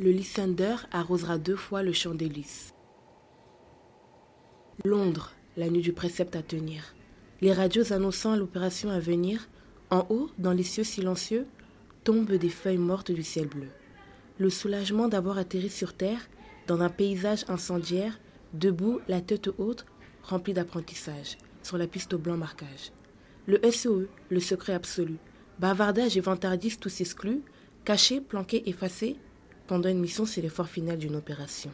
Le Lysander arrosera deux fois le champ des lys. Londres, la nuit du précepte à tenir. Les radios annonçant l'opération à venir, en haut, dans les cieux silencieux, tombent des feuilles mortes du ciel bleu. Le soulagement d'avoir atterri sur terre, dans un paysage incendiaire, debout, la tête haute, rempli d'apprentissage, sur la piste au blanc marquage. Le SOE, le secret absolu. Bavardage et vantardise tous exclus, cachés, planqués, effacés, pendant une mission, c'est l'effort final d'une opération.